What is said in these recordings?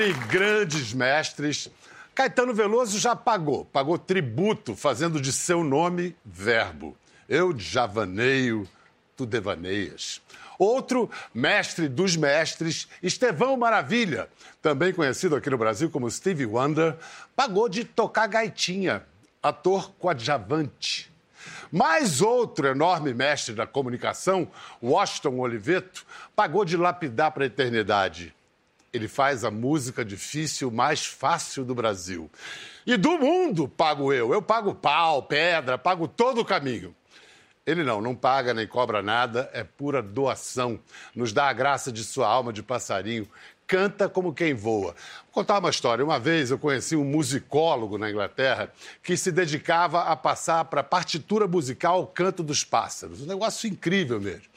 Entre grandes mestres, Caetano Veloso já pagou, pagou tributo, fazendo de seu nome verbo. Eu javaneio, tu devaneias. Outro, mestre dos mestres, Estevão Maravilha, também conhecido aqui no Brasil como Stevie Wonder, pagou de tocar gaitinha, ator coadjuvante. Mais outro enorme mestre da comunicação, Washington Oliveto, pagou de lapidar para a eternidade. Ele faz a música difícil mais fácil do Brasil. E do mundo pago eu. Eu pago pau, pedra, pago todo o caminho. Ele não, não paga nem cobra nada, é pura doação. Nos dá a graça de sua alma de passarinho. Canta como quem voa. Vou contar uma história. Uma vez eu conheci um musicólogo na Inglaterra que se dedicava a passar para partitura musical o canto dos pássaros. Um negócio incrível mesmo.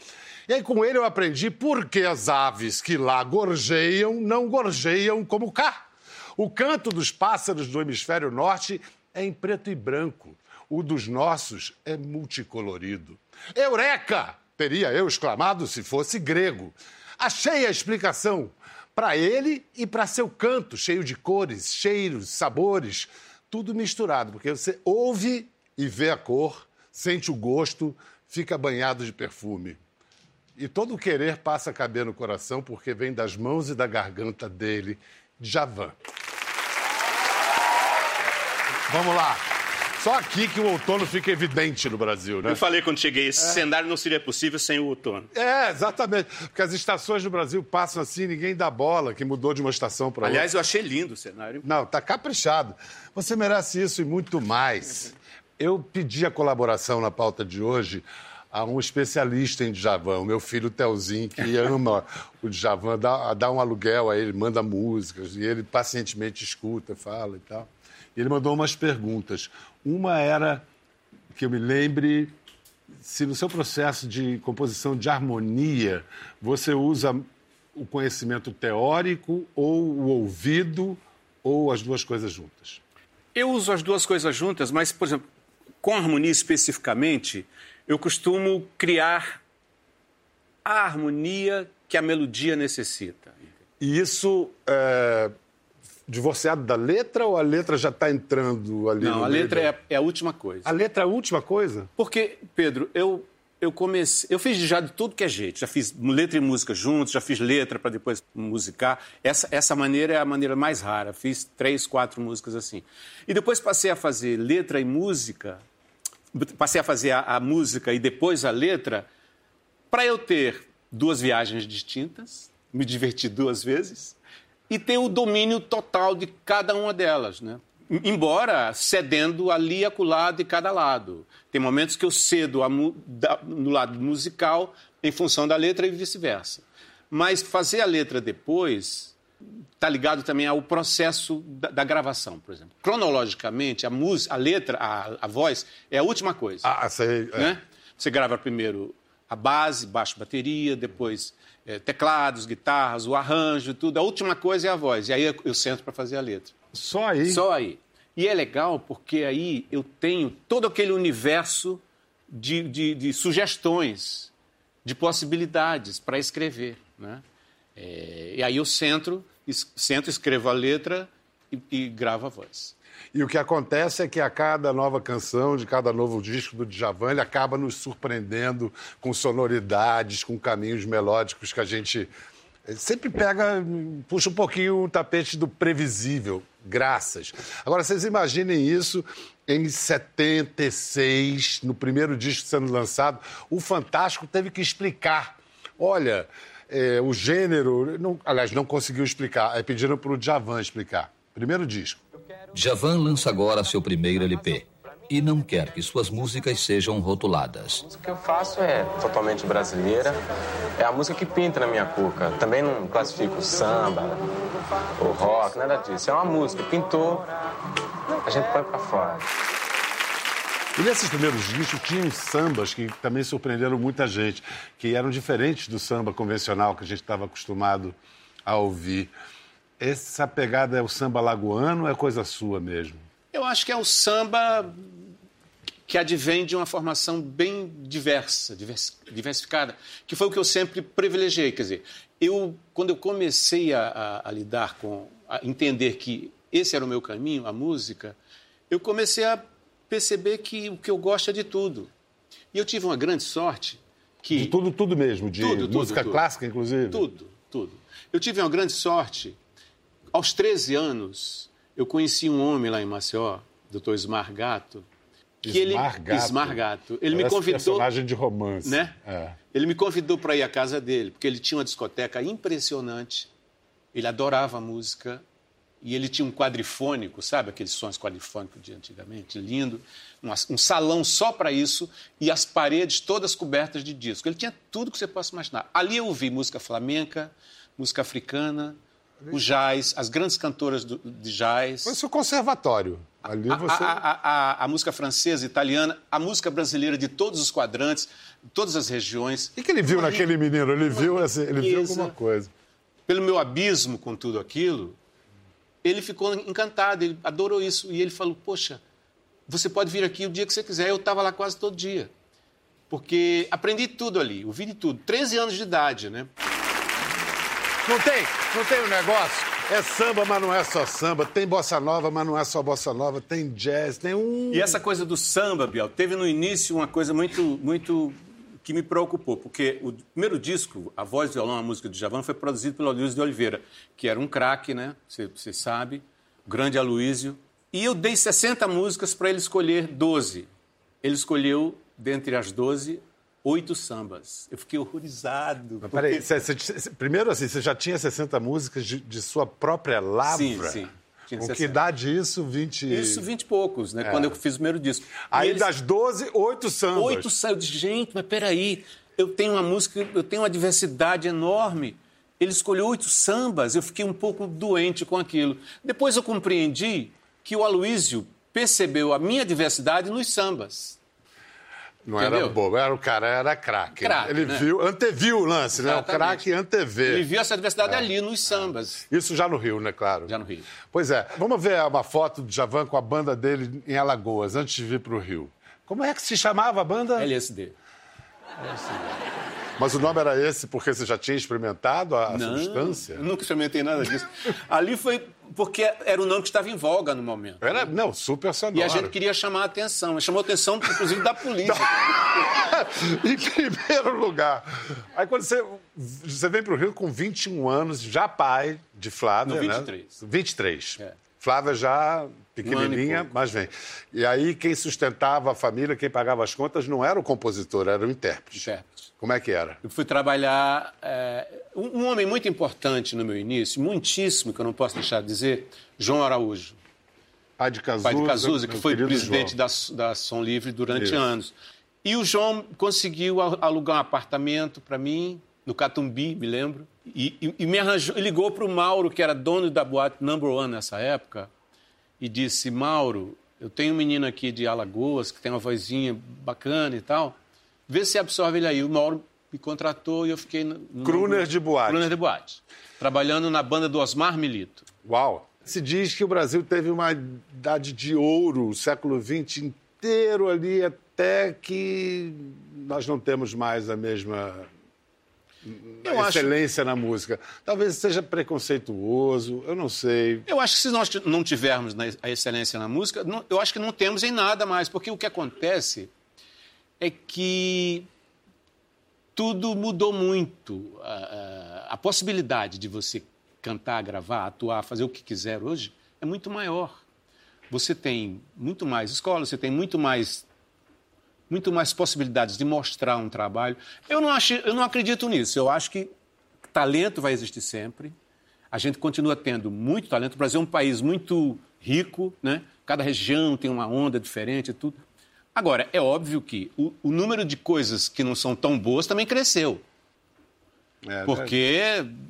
E aí, com ele, eu aprendi por que as aves que lá gorjeiam não gorjeiam como cá. O canto dos pássaros do hemisfério norte é em preto e branco. O dos nossos é multicolorido. Eureka! Teria eu exclamado se fosse grego. Achei a explicação para ele e para seu canto, cheio de cores, cheiros, sabores, tudo misturado, porque você ouve e vê a cor, sente o gosto, fica banhado de perfume. E todo o querer passa a caber no coração, porque vem das mãos e da garganta dele, Javan. Vamos lá. Só aqui que o outono fica evidente no Brasil, né? Eu falei quando cheguei, esse é. cenário não seria possível sem o outono. É, exatamente. Porque as estações no Brasil passam assim, ninguém dá bola, que mudou de uma estação para outra. Aliás, eu achei lindo o cenário. Não, tá caprichado. Você merece isso e muito mais. Eu pedi a colaboração na pauta de hoje a um especialista em Djavan, o meu filho Telzinho, que ama o Djavan, dá, dá um aluguel a ele, manda músicas, e ele pacientemente escuta, fala e tal. E ele mandou umas perguntas. Uma era que eu me lembre se no seu processo de composição de harmonia você usa o conhecimento teórico ou o ouvido ou as duas coisas juntas? Eu uso as duas coisas juntas, mas, por exemplo, com harmonia especificamente, eu costumo criar a harmonia que a melodia necessita. E isso é, divorciado da letra ou a letra já está entrando ali? Não, a letra é, é, a última coisa. A letra é a última coisa? Porque, Pedro, eu, eu comecei. Eu fiz já de tudo que é jeito. Já fiz letra e música juntos, já fiz letra para depois musicar. Essa, essa maneira é a maneira mais rara. Fiz três, quatro músicas assim. E depois passei a fazer letra e música. Passei a fazer a, a música e depois a letra para eu ter duas viagens distintas, me divertir duas vezes e ter o domínio total de cada uma delas, né? Embora cedendo ali e acolá de cada lado. Tem momentos que eu cedo no lado musical em função da letra e vice-versa. Mas fazer a letra depois está ligado também ao processo da, da, gravação, por exemplo. Cronologicamente, a, música, a letra, a, a voz é a última coisa. Ah, sei. É. Né? Você grava primeiro a base, baixo, bateria, depois é, teclados, guitarras, o arranjo, tudo. A última coisa é a voz. E aí eu, eu sento para fazer a letra. Só aí? Só aí. E é legal porque aí eu tenho todo aquele universo de, de, de sugestões, de possibilidades para escrever. Né? É, e aí eu sento, es, sento, escrevo a letra e, e a voz. E o que acontece é que a cada nova canção, de cada novo disco do Djavan, ele acaba nos surpreendendo com sonoridades, com caminhos melódicos que a gente eh, sempre pega, puxa um pouquinho o tapete do previsível. Graças. Agora, vocês imaginem isso em 76, no primeiro disco sendo lançado, o Fantástico teve que explicar. Olha, é, o gênero, não, aliás, não conseguiu explicar, aí pediram para o Djavan explicar. Primeiro disco. Javan lança agora seu primeiro LP e não quer que suas músicas sejam rotuladas. A música que eu faço é totalmente brasileira, é a música que pinta na minha cuca. Também não classifico samba, o rock, nada disso. É uma música, pintou, a gente põe pra fora. E nesses primeiros discos tinham sambas que também surpreenderam muita gente, que eram diferentes do samba convencional que a gente estava acostumado a ouvir. Essa pegada é o samba lagoano ou é coisa sua mesmo? Eu acho que é o samba que advém de uma formação bem diversa, diversificada, que foi o que eu sempre privilegiei. Quer dizer, eu, quando eu comecei a, a, a lidar com a entender que esse era o meu caminho, a música, eu comecei a perceber que o que eu gosto é de tudo. E eu tive uma grande sorte que... De tudo, tudo mesmo, de Tudo, tudo, música tudo. clássica, inclusive? Tudo, tudo. Eu tive uma grande sorte. Aos 13 anos, eu conheci um homem lá em Maceió, Dr. Ismar Gato, que ele Ismar Gato. Ismar Gato. Ele me Parece convidou, personagem de romance. né? É. Ele me convidou para ir à casa dele, porque ele tinha uma discoteca impressionante. Ele adorava música e ele tinha um quadrifônico, sabe aqueles sons quadrifônicos de antigamente, lindo, um, salão só para isso e as paredes todas cobertas de disco. Ele tinha tudo que você possa imaginar. Ali eu ouvi música flamenca, música africana, o jazz, as grandes cantoras do, de jazz. Foi seu conservatório. Ali você... a- a- a- a música francesa, italiana, a música brasileira de todos os quadrantes, todas as regiões. O que, ele viu naquele menino? Ele viu, assim, ele viu alguma coisa. Pelo meu abismo com tudo aquilo, ele ficou encantado, ele adorou isso. E ele falou: Poxa, você pode vir aqui o dia que você quiser. Eu estava lá quase todo dia. Porque aprendi tudo ali, ouvi de tudo. 13 anos de idade, né? Não tem, não tem um negócio. É samba, mas não é só samba. Tem bossa nova, mas não é só bossa nova. Tem jazz, tem um. E essa coisa do samba, Biel, teve no início uma coisa muito, muito que me preocupou, porque o primeiro disco, A Voz do Violão, a música do Javan, foi produzido pelo Aloysio de Oliveira, que era um craque, né? Você, sabe, o grande Aloysio. E eu dei 60 músicas para ele escolher 12. Ele escolheu, dentre as 12, oito sambas. Eu fiquei horrorizado. Mas Peraí, porque- você- você- primeiro assim, você já tinha 60 músicas de, de sua própria lavra? Sim, sim. Tinha Com que 60. idade isso? 20... Isso, 20 e poucos, né? Quando eu fiz o primeiro disco. Aí eles- das 12, oito sambas. Oito saiu de gente, mas peraí, eu tenho uma música, eu tenho uma diversidade enorme. Ele escolheu oito sambas, eu fiquei um pouco doente com aquilo. Depois eu compreendi que o Aloísio percebeu a minha diversidade nos sambas. Não era Entendeu? bobo, era o cara, era craque. Ele né? viu, anteviu o lance, né? O Exatamente. craque antevê. Ele viu essa diversidade ali nos sambas, Isso já no Rio, né, claro? já no Rio. Pois é, vamos ver uma foto do Javan com a banda dele em Alagoas, antes de vir para o Rio. Como é que se chamava a banda? LSD. Mas o nome era esse porque você já tinha experimentado a, Não, substância? nunca experimentei nada disso. Ali foi porque era o nome que estava em voga no momento. Era, não, super sonoro. E a gente queria chamar a atenção. Chamou a atenção, inclusive, da polícia. em primeiro lugar. Aí quando você, você vem para o Rio com 21 anos, já pai de Flávia, Não, né? 23. 23. É. Flávia já pequenininha, mas vem. E aí quem sustentava a família, quem pagava as contas, não era o compositor, era o intérprete. Intérprete. Como é que era? Eu fui trabalhar. é, um, homem muito importante no meu início, muitíssimo, que eu não posso deixar de dizer, João Araújo. Pai de Cazuza. Pai de Cazuza, que foi presidente da, da Som Livre durante Isso. anos. E o João conseguiu alugar um apartamento para mim, no Catumbi, me lembro. E, e- e me arranjou, ligou para o Mauro, que era dono da boate Number One nessa época, e disse: Mauro, eu tenho um menino aqui de Alagoas que tem uma vozinha bacana e tal. Vê se absorve ele aí. O Mauro me contratou e eu fiquei. No, Kruner de boate. Kruner de boate. Trabalhando na banda do Osmar Milito. Uau! Se diz que o Brasil teve uma idade de ouro, o século XX inteiro ali, até que nós não temos mais a mesma Eu acho- excelência na música. Talvez seja preconceituoso, eu não sei. Eu acho que se nós não tivermos a excelência na música, não- eu acho que não temos em nada mais, porque o que acontece é que tudo mudou muito. A, a- a possibilidade de você cantar, gravar, atuar, fazer o que quiser hoje é muito maior. Você tem muito mais escola, você tem muito mais muito mais possibilidades de mostrar um trabalho. Eu não, acho, eu não acredito nisso. Eu acho que talento vai existir sempre. A gente continua tendo muito talento. O Brasil é um país muito rico, né? Cada região tem uma onda diferente e tudo. Agora, é óbvio que o, o número de coisas que não são tão boas também cresceu. É, Porque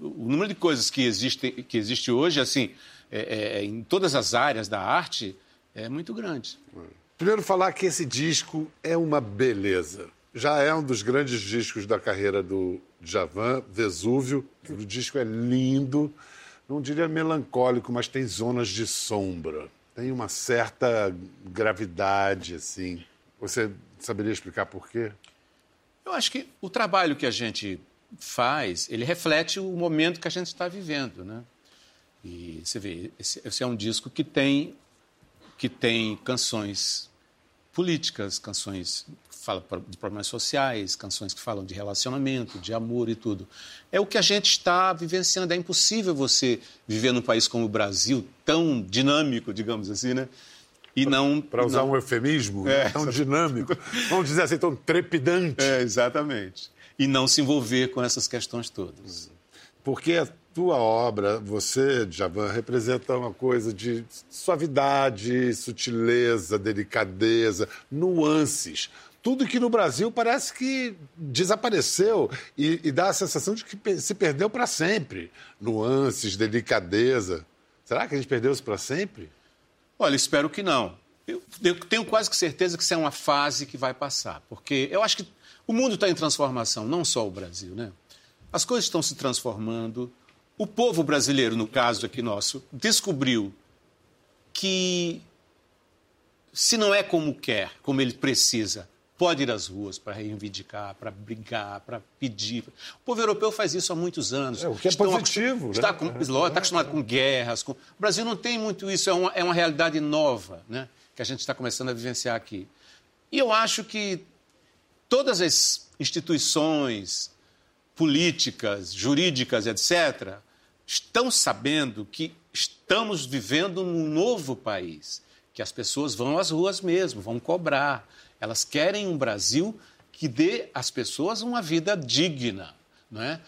o número de coisas que existe, que existe hoje, assim, é- é- em todas as áreas da arte, é muito grande. Primeiro, falar que esse disco é uma beleza. Já é um dos grandes discos da carreira do Djavan, Vesúvio. O disco é lindo, não diria melancólico, mas tem zonas de sombra. Tem uma certa gravidade, assim. Você saberia explicar por quê? Eu acho que o trabalho que a gente faz, ele reflete o momento que a gente está vivendo, né? E você vê, esse é um disco que tem, que tem canções políticas, canções que falam de problemas sociais, canções que falam de relacionamento, de amor e tudo. É o que a gente está vivenciando. É impossível você viver num país como o Brasil, tão dinâmico, digamos assim, né? E não. Para usar não... um eufemismo, é, tão dinâmico, vamos dizer assim, tão trepidante. É, exatamente. E não se envolver com essas questões todas. Porque tua obra, você, Javan, representa uma coisa de suavidade, sutileza, delicadeza, nuances. Tudo que no Brasil parece que desapareceu e, e dá a sensação de que se perdeu para sempre. Nuances, delicadeza. Será que a gente perdeu isso para sempre? Olha, espero que não. Eu, tenho quase que certeza que isso é uma fase que vai passar, porque eu acho que o mundo está em transformação, não só o Brasil, né? As coisas estão se transformando. O povo brasileiro, no caso aqui nosso, descobriu que se não é como quer, como ele precisa, pode ir às ruas para reivindicar, para brigar, para pedir. O povo europeu faz isso há muitos anos. É, o que é Estão positivo. Né? Está, com, está acostumado com guerras. Com... O Brasil não tem muito isso, é uma, é uma realidade nova né, que a gente está começando a vivenciar aqui. E eu acho que todas as instituições, políticas, jurídicas, etc., estão sabendo que estamos vivendo num novo país, que as pessoas vão às ruas mesmo, vão cobrar. Elas querem um Brasil que dê às pessoas uma vida digna. Não é?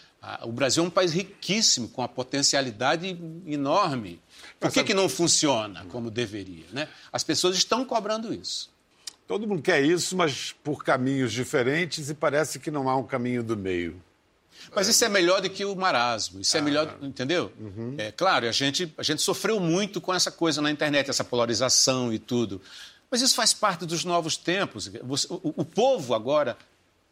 O Brasil é um país riquíssimo, com uma potencialidade enorme. Por que, que não funciona como deveria? Né? As pessoas estão cobrando isso. Todo mundo quer isso, mas por caminhos diferentes e parece que não há um caminho do meio. Mas isso é melhor do que o marasmo. Isso é ah. melhor, entendeu? Uhum. É claro, a gente, a gente sofreu muito com essa coisa na internet, essa polarização e tudo. Mas isso faz parte dos novos tempos. O, o povo agora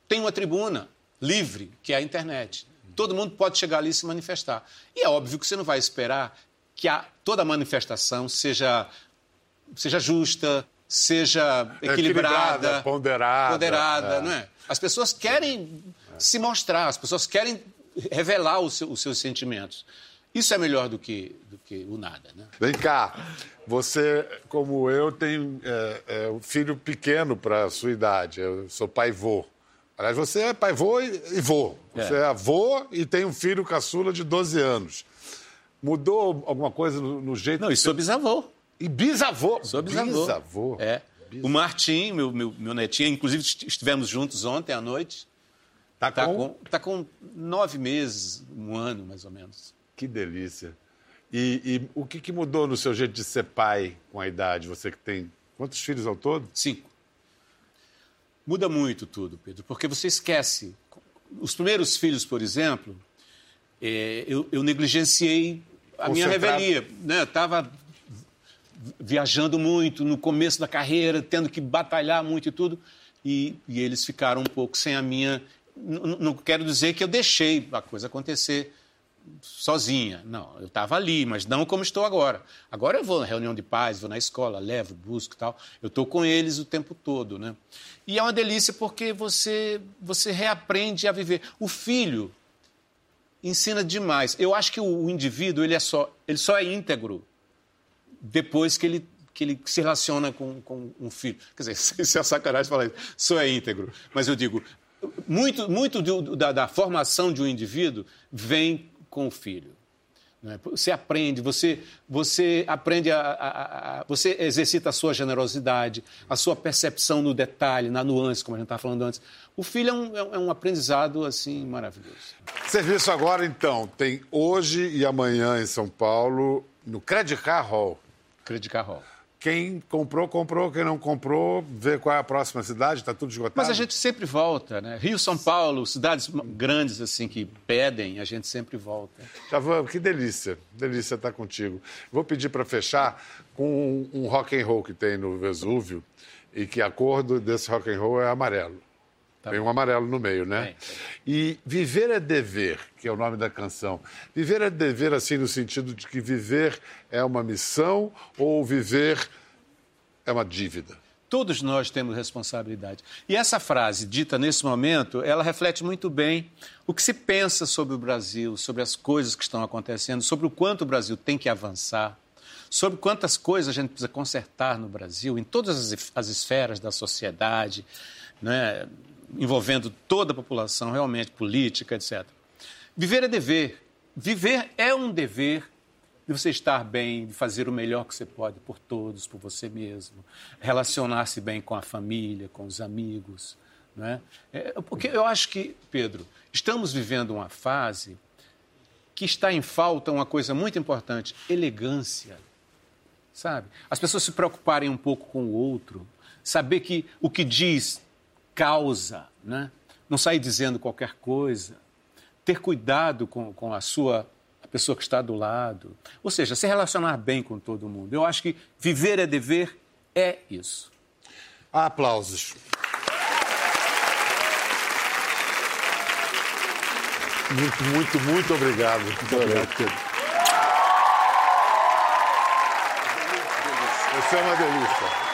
tem uma tribuna livre, que é a internet. Todo mundo pode chegar ali e se manifestar. E é óbvio que você não vai esperar que a, toda manifestação seja, seja justa, seja equilibrada, equilibrada ponderada. ponderada é. não é? As pessoas querem se mostrar, as pessoas querem revelar os, seus, os seus sentimentos. Isso é melhor do que, do que o nada. Né? Vem cá, você, como eu, tem é, é, um filho pequeno para a sua idade. Eu sou pai-vô. Aliás, você é pai-vô e, e vô. Você é. é avô e tem um filho caçula de 12 anos. Mudou alguma coisa no, no jeito... Não, e sou bisavô. E bisavô? Sou bisavô. Bisavô. É. Bisavô. O Martim, meu, meu, meu netinho, inclusive estivemos juntos ontem à noite. Está tá com... com... Tá com nove meses, um ano mais ou menos. Que delícia. E, e, o que, que, mudou no seu jeito de ser pai com a idade? Você que tem quantos filhos ao todo? Cinco. Muda muito tudo, Pedro, porque você esquece. Os primeiros filhos, por exemplo, é, eu, eu, negligenciei a minha revelia. Né? Estava viajando muito no começo da carreira, tendo que batalhar muito e tudo, e, e eles ficaram um pouco sem a minha. Não, quero dizer que eu deixei a coisa acontecer sozinha. Não, eu estava ali, mas não como estou agora. Agora eu vou na reunião de pais, vou na escola, levo, busco e tal. Eu estou com eles o tempo todo, né? E é uma delícia porque você, você reaprende a viver. O filho ensina demais. Eu acho que o, o indivíduo ele é só, ele só é íntegro depois que ele que ele se relaciona com, com um filho. Quer dizer, isso é sacanagem falar isso, só é íntegro. Mas eu digo, muito, muito do, da, da formação de um indivíduo vem com o filho. É? Você aprende, você, você aprende a, a, a, Você exercita a sua generosidade, a sua percepção no detalhe, na nuance, como a gente estava falando antes. O filho é um, é um aprendizado, assim, maravilhoso. Serviço agora, então, tem hoje e amanhã em São Paulo, no Credit Car Hall. Credit Car Hall. Quem comprou, comprou. Quem não comprou, vê qual é a próxima cidade, está tudo esgotado. Mas a gente sempre volta, né? Rio, São Paulo, cidades grandes assim que pedem, a gente sempre volta. Já vamos, que delícia, delícia estar contigo. Vou pedir para fechar com um, um rock and roll que tem no Vesúvio e que a cor desse rock and roll é amarelo. Tá Tem um amarelo no meio, né? E viver é dever, que é o nome da canção. Viver é dever, assim, no sentido de que viver é uma missão ou viver é uma dívida? Todos nós temos responsabilidade. E essa frase, dita nesse momento, ela reflete muito bem o que se pensa sobre o Brasil, sobre as coisas que estão acontecendo, sobre o quanto o Brasil tem que avançar, sobre quantas coisas a gente precisa consertar no Brasil, em todas as, as esferas da sociedade, né, envolvendo toda a população, realmente, política, etc. Viver é dever. Viver é um dever de você estar bem, de fazer o melhor que você pode por todos, por você mesmo, relacionar-se bem com a família, com os amigos. Né? É, porque eu acho que, Pedro, estamos vivendo uma fase que está em falta uma coisa muito importante: elegância. Sabe? As pessoas se preocuparem um pouco com o outro, saber que o que diz causa, né? não sair dizendo qualquer coisa, ter cuidado com, com a sua pessoa que está do lado. Ou seja, se relacionar bem com todo mundo. Eu acho que viver é dever é isso. Aplausos. Muito, muito, muito obrigado. Muito obrigado, Pedro. Você é uma delícia.